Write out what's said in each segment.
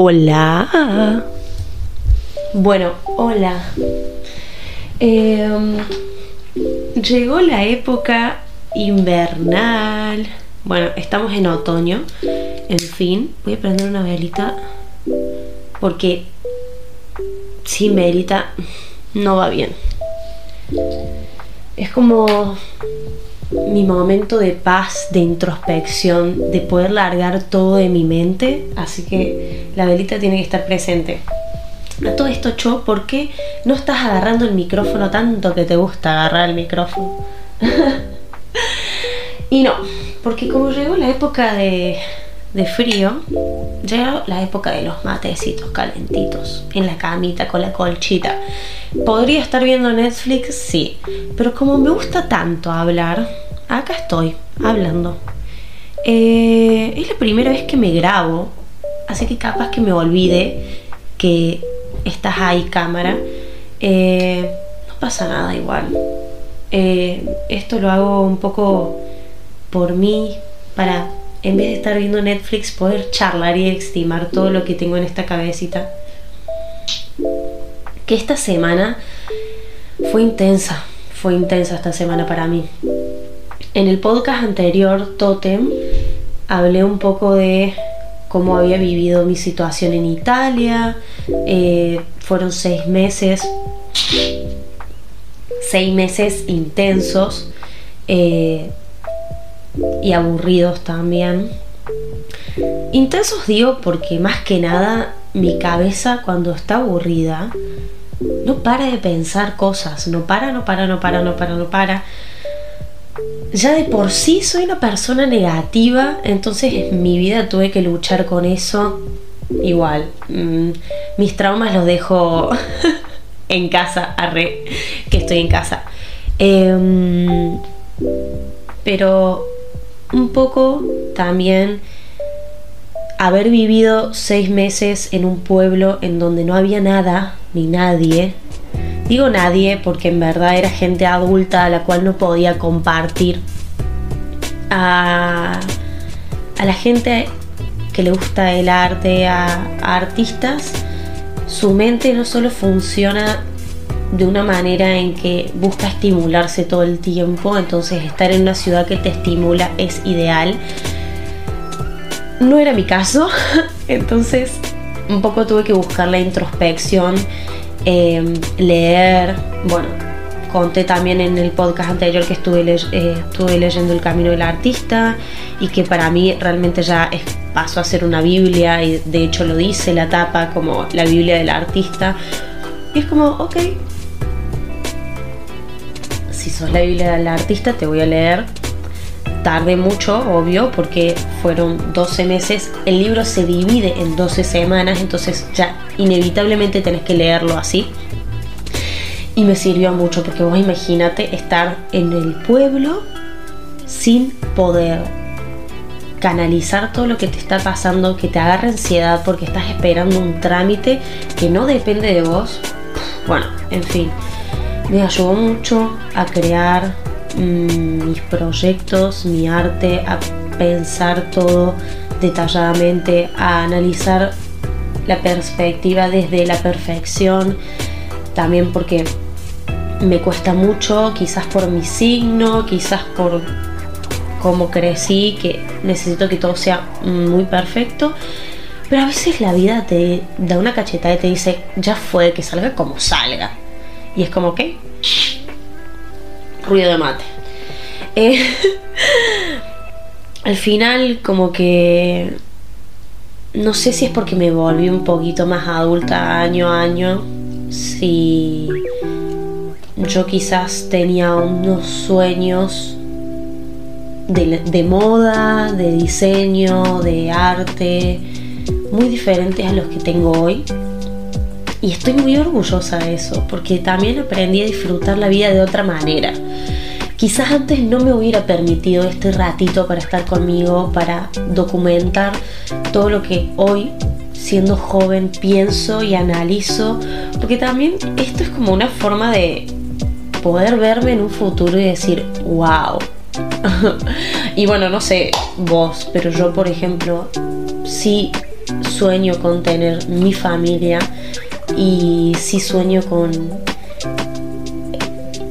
Hola. Bueno, hola. Em, llegó la época invernal. Bueno, estamos en otoño. En fin, voy a prender una velita porque sin velita no va bien. Es como mi momento de paz, de introspección, de poder largar todo de mi mente. Así que la velita tiene que estar presente. A todo esto, Cho, ¿por qué no estás agarrando el micrófono tanto que te gusta agarrar el micrófono? y no, porque como llegó la época de, de frío, llegó la época de los matecitos calentitos, en la camita con la colchita. ¿Podría estar viendo Netflix? Sí, pero como me gusta tanto hablar, acá estoy, hablando. Eh, es la primera vez que me grabo, así que capaz que me olvide que estás ahí cámara. Eh, no pasa nada igual. Eh, esto lo hago un poco por mí, para en vez de estar viendo Netflix poder charlar y estimar todo lo que tengo en esta cabecita. Que esta semana fue intensa, fue intensa esta semana para mí. En el podcast anterior, Totem, hablé un poco de cómo había vivido mi situación en Italia. Eh, fueron seis meses, seis meses intensos eh, y aburridos también. Intensos digo porque más que nada mi cabeza cuando está aburrida no para de pensar cosas, no para, no para, no para, no para, no para. Ya de por sí soy una persona negativa, entonces en mi vida tuve que luchar con eso. Igual, mm, mis traumas los dejo en casa, arre, que estoy en casa. Em, pero un poco también haber vivido seis meses en un pueblo en donde no había nada ni nadie. Digo nadie porque en verdad era gente adulta a la cual no podía compartir. A, a la gente que le gusta el arte, a, a artistas, su mente no solo funciona de una manera en que busca estimularse todo el tiempo, entonces estar en una ciudad que te estimula es ideal. No era mi caso, entonces un poco tuve que buscar la introspección, eh, leer, bueno, conté también en el podcast anterior que estuve, eh, estuve leyendo El Camino del Artista y que para mí realmente ya es, pasó a ser una Biblia y de hecho lo dice la tapa como la Biblia del artista. Y es como, ok, si sos la Biblia del artista te voy a leer. Tarde mucho, obvio, porque fueron 12 meses. El libro se divide en 12 semanas, entonces ya inevitablemente tenés que leerlo así. Y me sirvió mucho porque vos imagínate estar en el pueblo sin poder canalizar todo lo que te está pasando, que te agarra ansiedad porque estás esperando un trámite que no depende de vos. Bueno, en fin, me ayudó mucho a crear mmm, mis proyectos, mi arte, a pensar todo detalladamente, a analizar la perspectiva desde la perfección, también porque me cuesta mucho, quizás por mi signo, quizás por cómo crecí, que necesito que todo sea muy perfecto. Pero a veces la vida te da una cachetada y te dice, ya fue, que salga como salga. Y es como que... Ruido de mate. Eh, al final como que... No sé si es porque me volví un poquito más adulta año a año. Si yo quizás tenía unos sueños de, de, moda, de diseño, de arte, muy diferentes a los que tengo hoy. Y estoy muy orgullosa de eso, porque también aprendí a disfrutar la vida de otra manera. Quizás antes no me hubiera permitido este ratito para estar conmigo, para documentar todo lo que hoy siendo joven pienso y analizo, porque también esto es como una forma de poder verme en un futuro y decir, wow. y bueno, no sé vos, pero yo por ejemplo, sí sueño con tener mi familia y sí sueño con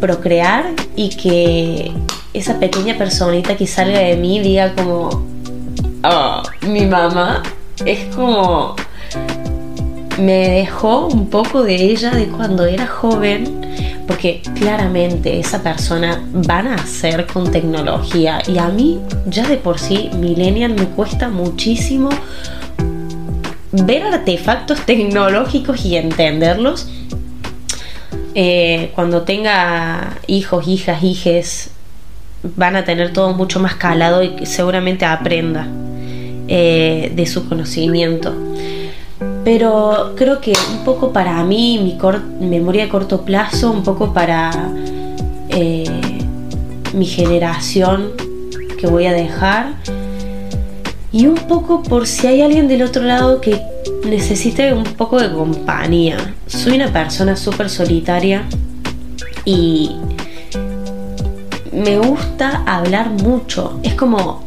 procrear y que esa pequeña personita que salga de mí diga como, oh, mi mamá es como, me dejó un poco de ella de cuando era joven, porque claramente esa persona van a hacer con tecnología y a mí ya de por sí, millennial, me cuesta muchísimo ver artefactos tecnológicos y entenderlos. Eh, cuando tenga hijos, hijas, hijes, van a tener todo mucho más calado y seguramente aprenda eh, de su conocimiento. Pero creo que un poco para mí, mi memoria a corto plazo, un poco para eh, mi generación que voy a dejar, y un poco por si hay alguien del otro lado que necesite un poco de compañía. Soy una persona súper solitaria y me gusta hablar mucho. Es como,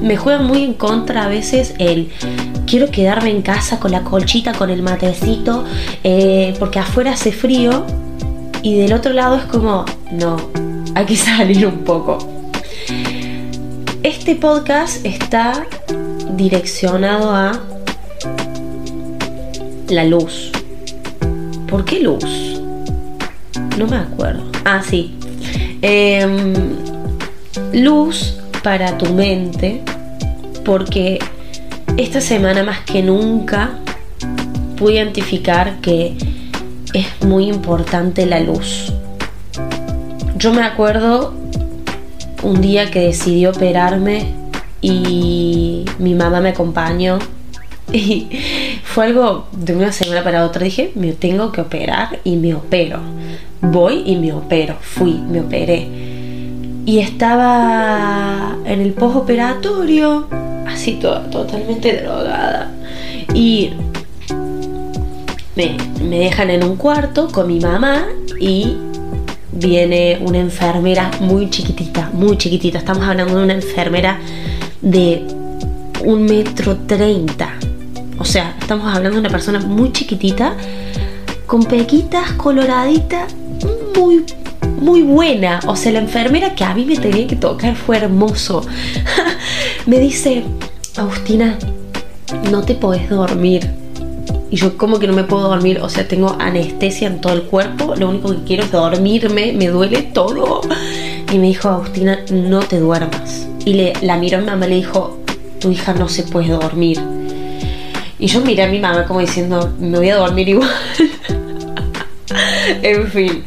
me juega muy en contra a veces el quiero quedarme en casa con la colchita, con el matecito, eh, porque afuera hace frío. Y del otro lado es como, no, hay que salir un poco. Este podcast está direccionado a la luz. ¿Por qué luz? No me acuerdo. Ah, sí. Em, luz para tu mente. Porque esta semana más que nunca pude identificar que es muy importante la luz. Yo me acuerdo un día que decidí operarme y mi mamá me acompañó y fue algo de una semana para otra. Dije, me tengo que operar y me opero. Voy y me opero. Fui, me operé. Y estaba en el postoperatorio, así toda, totalmente drogada. Y me, me dejan en un cuarto con mi mamá y viene una enfermera muy chiquitita, muy chiquitita. Estamos hablando de una enfermera de un metro treinta. O sea, estamos hablando de una persona muy chiquitita, con pequitas coloraditas, muy, muy buena. O sea, la enfermera que a mí me tenía que tocar fue hermoso. me dice, Agustina, no te podés dormir. Y yo como que no me puedo dormir, o sea, tengo anestesia en todo el cuerpo, lo único que quiero es dormirme, me duele todo. Y me dijo, Agustina, no te duermas. Y le, la miró a mi mamá y le dijo, tu hija no se puede dormir. Y yo miré a mi mamá como diciendo, me voy a dormir igual. en fin.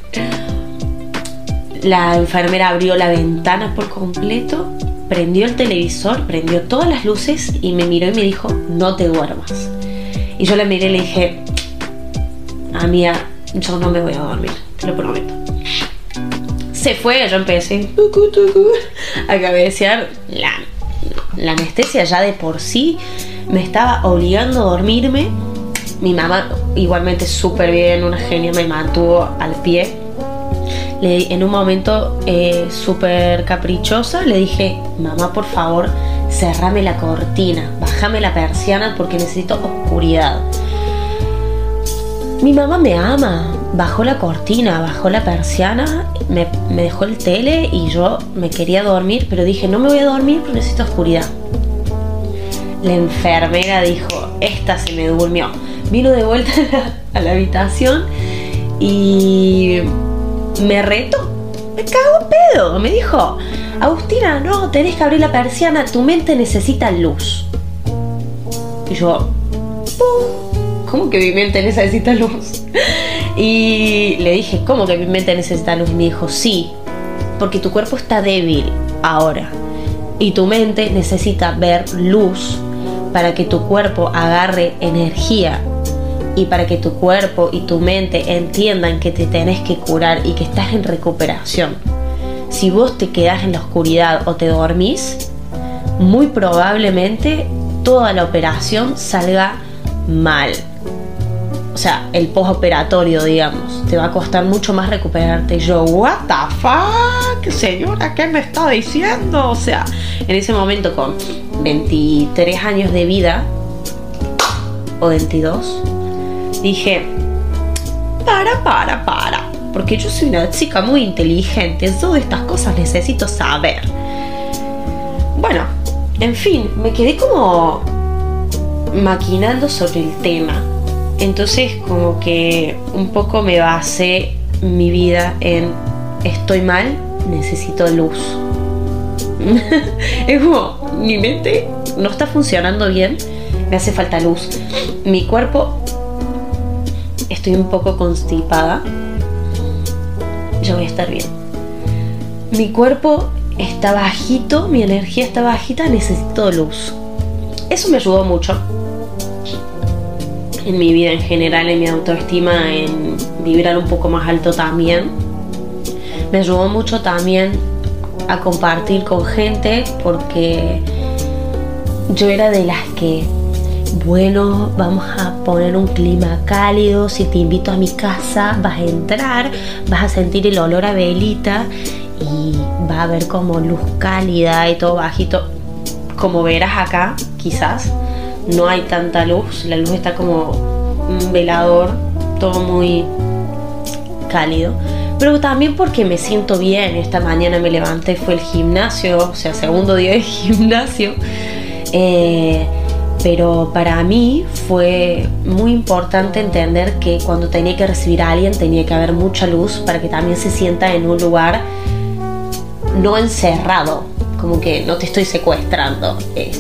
La enfermera abrió la ventana por completo, prendió el televisor, prendió todas las luces y me miró y me dijo, no te duermas. Y yo la miré y le dije, amiga, yo no me voy a dormir, te lo prometo. Se fue, yo empecé a cabecear. La, la anestesia ya de por sí me estaba obligando a dormirme. Mi mamá, igualmente súper bien, una genia, me mantuvo al pie. En un momento eh, súper caprichosa le dije, mamá, por favor, cerrame la cortina, bájame la persiana porque necesito oscuridad. Mi mamá me ama, bajó la cortina, bajó la persiana, me, me, dejó el tele y yo me quería dormir, pero dije, no me voy a dormir porque necesito oscuridad. La enfermera dijo, esta se me durmió. Vino de vuelta a la, habitación y me retó. Me cago pedo. Me dijo, Agustina, no, tenés que abrir la persiana, tu mente necesita luz. Y yo, ¿cómo que mi mente necesita luz? Y le dije, ¿cómo que mi mente necesita luz? Y me dijo, sí, porque tu cuerpo está débil ahora. Y tu mente necesita ver luz para que tu cuerpo agarre energía y para que tu cuerpo y tu mente entiendan que te tenés que curar y que estás en recuperación. Si vos te quedás en la oscuridad o te dormís, muy probablemente toda la operación salga mal. O sea, el postoperatorio, digamos, te va a costar mucho más recuperarte. Yo, what the fuck, señora, ¿qué me está diciendo? O sea, en ese momento con 23 años de vida, o 22, dije, para, para, para, porque yo soy una chica muy inteligente, todas estas cosas necesito saber. Bueno, en fin, me quedé como maquinando sobre el tema. Entonces como que un poco me basé mi vida en estoy mal, necesito luz. es como mi mente no está funcionando bien, me hace falta luz. Mi cuerpo, estoy un poco constipada. Yo voy a estar bien. Mi cuerpo está bajito, mi energía está bajita, necesito luz. Eso me ayudó mucho en mi vida en general, en mi autoestima, en vibrar un poco más alto también. Me ayudó mucho también a compartir con gente porque yo era de las que, bueno, vamos a poner un clima cálido, si te invito a mi casa vas a entrar, vas a sentir el olor a velita y va a haber como luz cálida y todo bajito. Como verás acá, quizás, no hay tanta luz, la luz está como un velador, todo muy cálido pero también porque me siento bien. Esta mañana me levanté, fue el gimnasio, o sea, segundo día de gimnasio. Eh, pero para mí fue muy importante entender que cuando tenía que recibir a alguien tenía que haber mucha luz para que también se sienta en un lugar no encerrado, como que no te estoy secuestrando. Eh,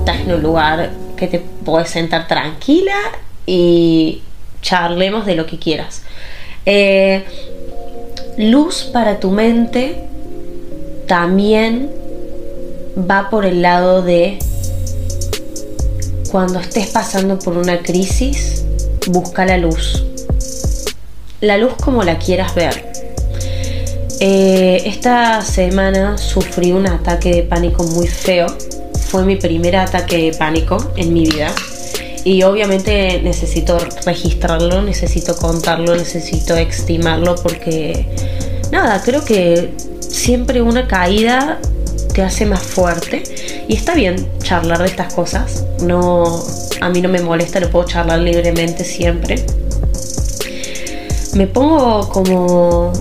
estás en un lugar que te puedes sentar tranquila y charlemos de lo que quieras. Eh, luz para tu mente también va por el lado de cuando estés pasando por una crisis, busca la luz. La luz como la quieras ver. Eh, esta semana sufrí un ataque de pánico muy feo. Fue mi primer ataque de pánico en mi vida. Y obviamente necesito registrarlo, necesito contarlo, necesito estimarlo porque nada, creo que siempre una caída te hace más fuerte y está bien charlar de estas cosas. No, a mí no me molesta, lo puedo charlar libremente siempre. Me pongo como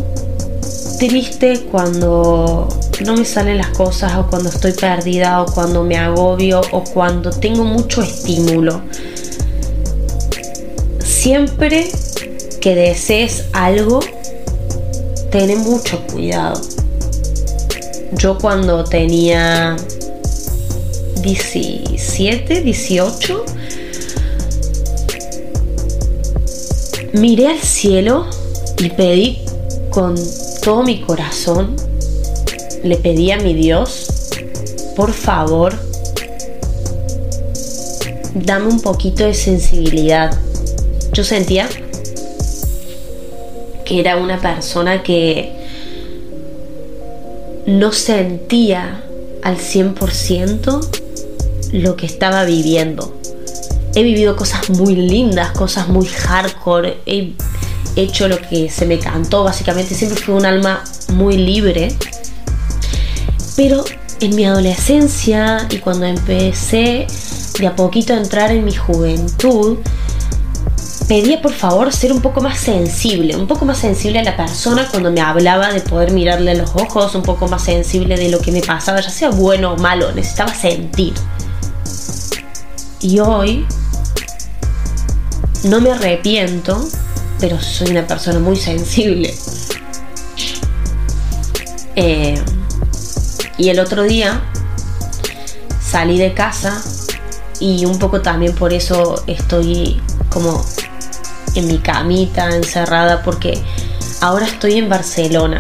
triste cuando no me salen las cosas o cuando estoy perdida o cuando me agobio o cuando tengo mucho estímulo. Siempre que desees algo, ten mucho cuidado. Yo cuando tenía 17, 18, miré al cielo y pedí con todo mi corazón, le pedí a mi Dios, por favor, dame un poquito de sensibilidad. Yo sentía que era una persona que no sentía al 100% lo que estaba viviendo. He vivido cosas muy lindas, cosas muy hardcore, he hecho lo que se me cantó, básicamente siempre fui un alma muy libre. Pero en mi adolescencia y cuando empecé de a poquito a entrar en mi juventud, pedía por favor ser un poco más sensible, un poco más sensible a la persona cuando me hablaba de poder mirarle a los ojos, un poco más sensible de lo que me pasaba, ya sea bueno o malo, necesitaba sentir. Y hoy no me arrepiento, pero soy una persona muy sensible. Eh, y el otro día salí de casa y un poco también por eso estoy como en mi camita encerrada porque ahora estoy en Barcelona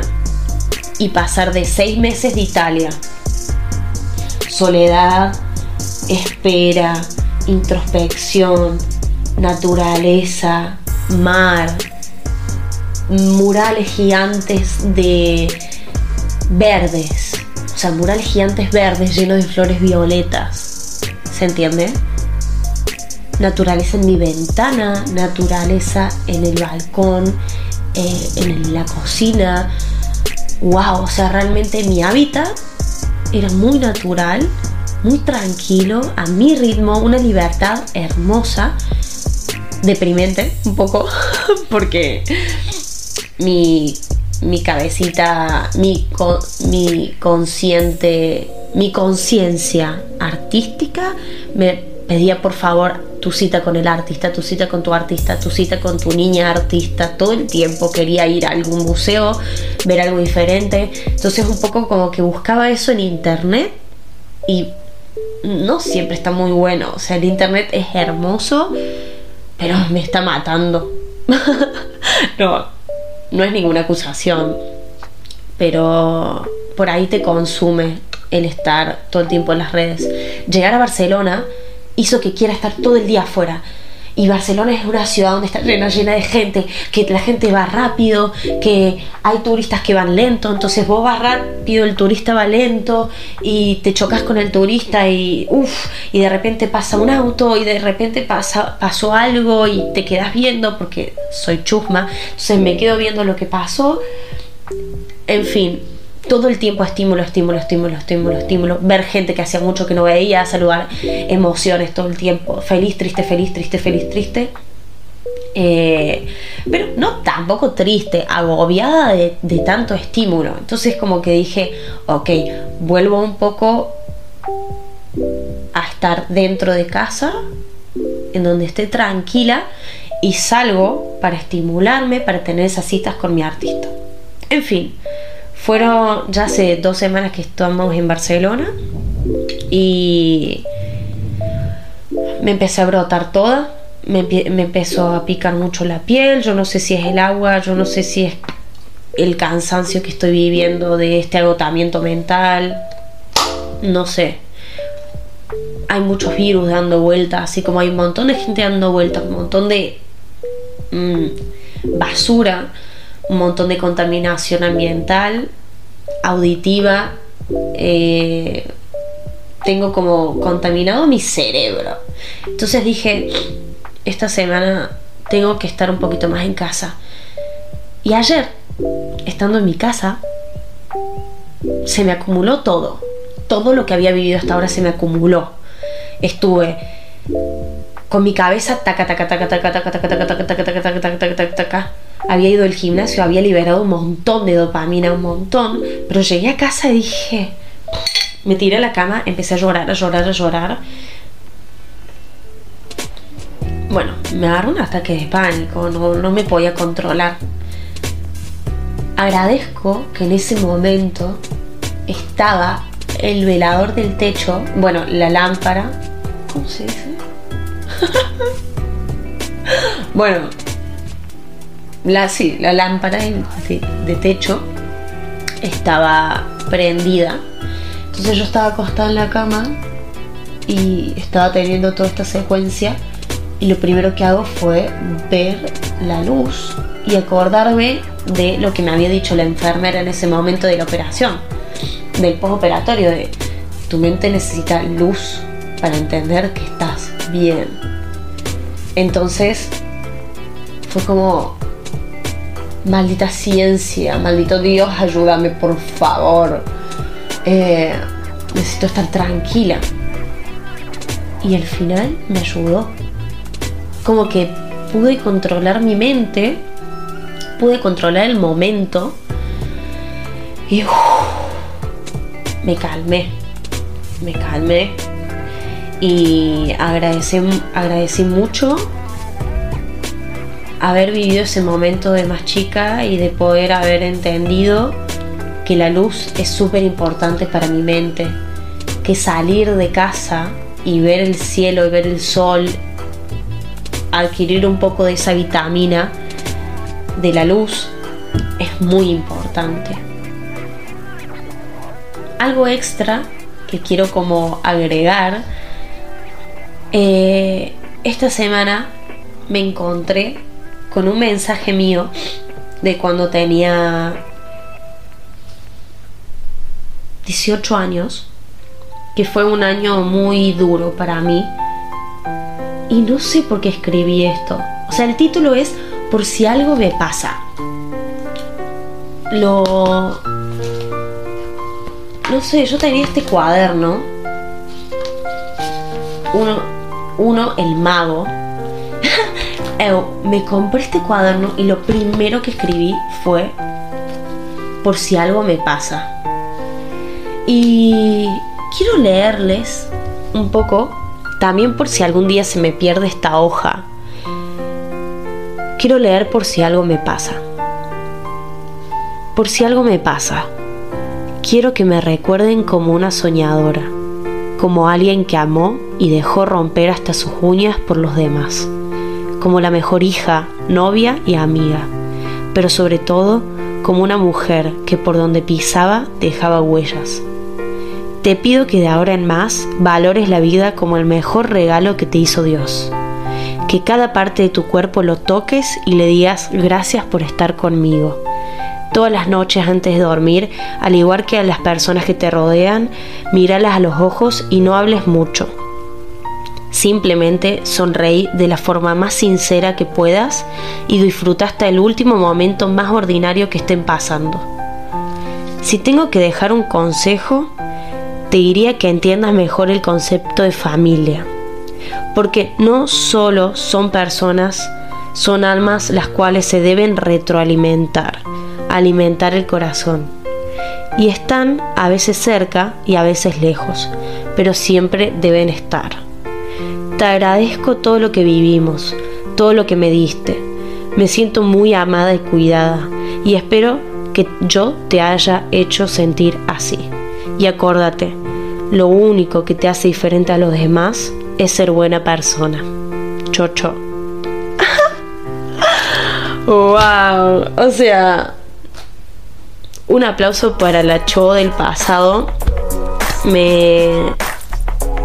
y pasar de seis meses de Italia, soledad, espera, introspección, naturaleza, mar, murales gigantes de verdes, murales gigantes verdes llenos de flores violetas, ¿se entiende? naturaleza en mi ventana, naturaleza en el balcón, eh, en la cocina. Wow, o sea, realmente mi hábitat era muy natural, muy tranquilo, a mi ritmo, una libertad hermosa. deprimente un poco porque mi, mi cabecita, mi, mi consciente, mi conciencia artística me pedía por favor tu cita con el artista, tu cita con tu artista, tu cita con tu niña artista, todo el tiempo quería ir a algún museo, ver algo diferente, entonces un poco como que buscaba eso en internet y no siempre está muy bueno, o sea, el internet es hermoso, pero me está matando. no, no es ninguna acusación, pero por ahí te consume el estar todo el tiempo en las redes. Llegar a Barcelona hizo que quiera estar todo el día afuera. Y Barcelona es una ciudad donde está llena, llena de gente, que la gente va rápido, que hay turistas que van lento, entonces vos vas rápido, el turista va lento y te chocas con el turista y uff, y de repente pasa un auto y de repente pasa, pasó algo y te quedas viendo porque soy chusma, entonces me quedo viendo lo que pasó. En fin, todo el tiempo estímulo, estímulo, estímulo, estímulo, estímulo. Ver gente que hacía mucho que no veía, saludar emociones todo el tiempo. Feliz, triste, feliz, triste, feliz, triste. Eh, pero no tampoco triste, agobiada de, de, tanto estímulo. Entonces como que dije, ok, vuelvo un poco a estar dentro de casa, en donde esté tranquila, y salgo para estimularme, para tener esas citas con mi artista. En fin, fueron ya hace dos semanas que estamos en Barcelona y me empecé a brotar toda, me, empezó a picar mucho la piel, yo no sé si es el agua, yo no sé si es el cansancio que estoy viviendo de este agotamiento mental, no sé. Hay muchos virus dando vueltas, así como hay un montón de gente dando vueltas, un montón de mm, basura un montón de contaminación ambiental, auditiva, eh, tengo como contaminado mi cerebro. Entonces dije, esta semana tengo que estar un poquito más en casa. Y ayer, estando en mi casa, se me acumuló todo. Todo lo que había vivido hasta ahora se me acumuló. Estuve con mi cabeza taca taca taca taca taca taca taca taca taca taca taca taca taca taca había ido al gimnasio, había liberado un montón de dopamina, un montón, pero llegué a casa y dije, me tiré a la cama, empecé a llorar, a llorar, a llorar. Bueno, me agarró un ataque de pánico, no, no me podía controlar. Agradezco que en ese momento estaba el velador del techo, bueno, la lámpara, ¿cómo se dice? bueno, la, sí, la lámpara de, techo estaba prendida. Entonces yo estaba acostada en la cama y estaba teniendo toda esta secuencia y lo primero que hago fue ver la luz y acordarme de lo que me había dicho la enfermera en ese momento de la operación, del postoperatorio, de tu mente necesita luz para entender que estás bien. Entonces fue como Maldita ciencia, maldito Dios, ayúdame por favor. Eh, necesito estar tranquila. Y al final me ayudó. Como que pude controlar mi mente, pude controlar el momento y me calmé, me calmé y agradecí, agradecí mucho haber vivido ese momento de más chica y de poder haber entendido que la luz es súper importante para mi mente, que salir de casa y ver el cielo y ver el sol, adquirir un poco de esa vitamina de la luz es muy importante. Algo extra que quiero como agregar, eh, esta semana me encontré con un mensaje mío de cuando tenía 18 años, que fue un año muy duro para mí. Y no sé por qué escribí esto. O sea, el título es Por si algo me pasa. Lo... No sé, yo tenía este cuaderno. Uno, uno el mago. Me compré este cuaderno y lo primero que escribí fue por si algo me pasa. Y quiero leerles un poco, también por si algún día se me pierde esta hoja. Quiero leer por si algo me pasa. Por si algo me pasa, quiero que me recuerden como una soñadora, como alguien que amó y dejó romper hasta sus uñas por los demás como la mejor hija, novia y amiga, pero sobre todo como una mujer que por donde pisaba dejaba huellas. Te pido que de ahora en más valores la vida como el mejor regalo que te hizo Dios. Que cada parte de tu cuerpo lo toques y le digas gracias por estar conmigo. Todas las noches antes de dormir, al igual que a las personas que te rodean, míralas a los ojos y no hables mucho Simplemente sonreí de la forma más sincera que puedas y disfruta hasta el último momento más ordinario que estén pasando. Si tengo que dejar un consejo, te diría que entiendas mejor el concepto de familia. Porque no solo son personas, son almas las cuales se deben retroalimentar, alimentar el corazón. Y están a veces cerca y a veces lejos, pero siempre deben estar. Te agradezco todo lo que vivimos, todo lo que me diste. Me siento muy amada y cuidada y espero que yo te haya hecho sentir así. Y acuérdate, lo único que te hace diferente a los demás es ser buena persona. Chocho. wow, o sea, un aplauso para la Cho del pasado. Me,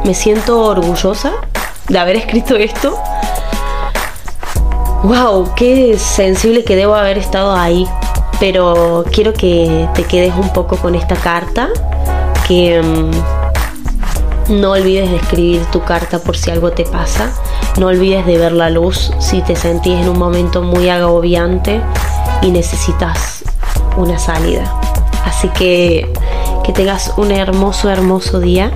me siento orgullosa de haber escrito esto. ¡Wow! Qué sensible que debo haber estado ahí. Pero quiero que te quedes un poco con esta carta. Que mm, no olvides de escribir tu carta por si algo te pasa. No olvides de ver la luz si te sentís en un momento muy agobiante y necesitas una salida. Así que que tengas un hermoso, hermoso día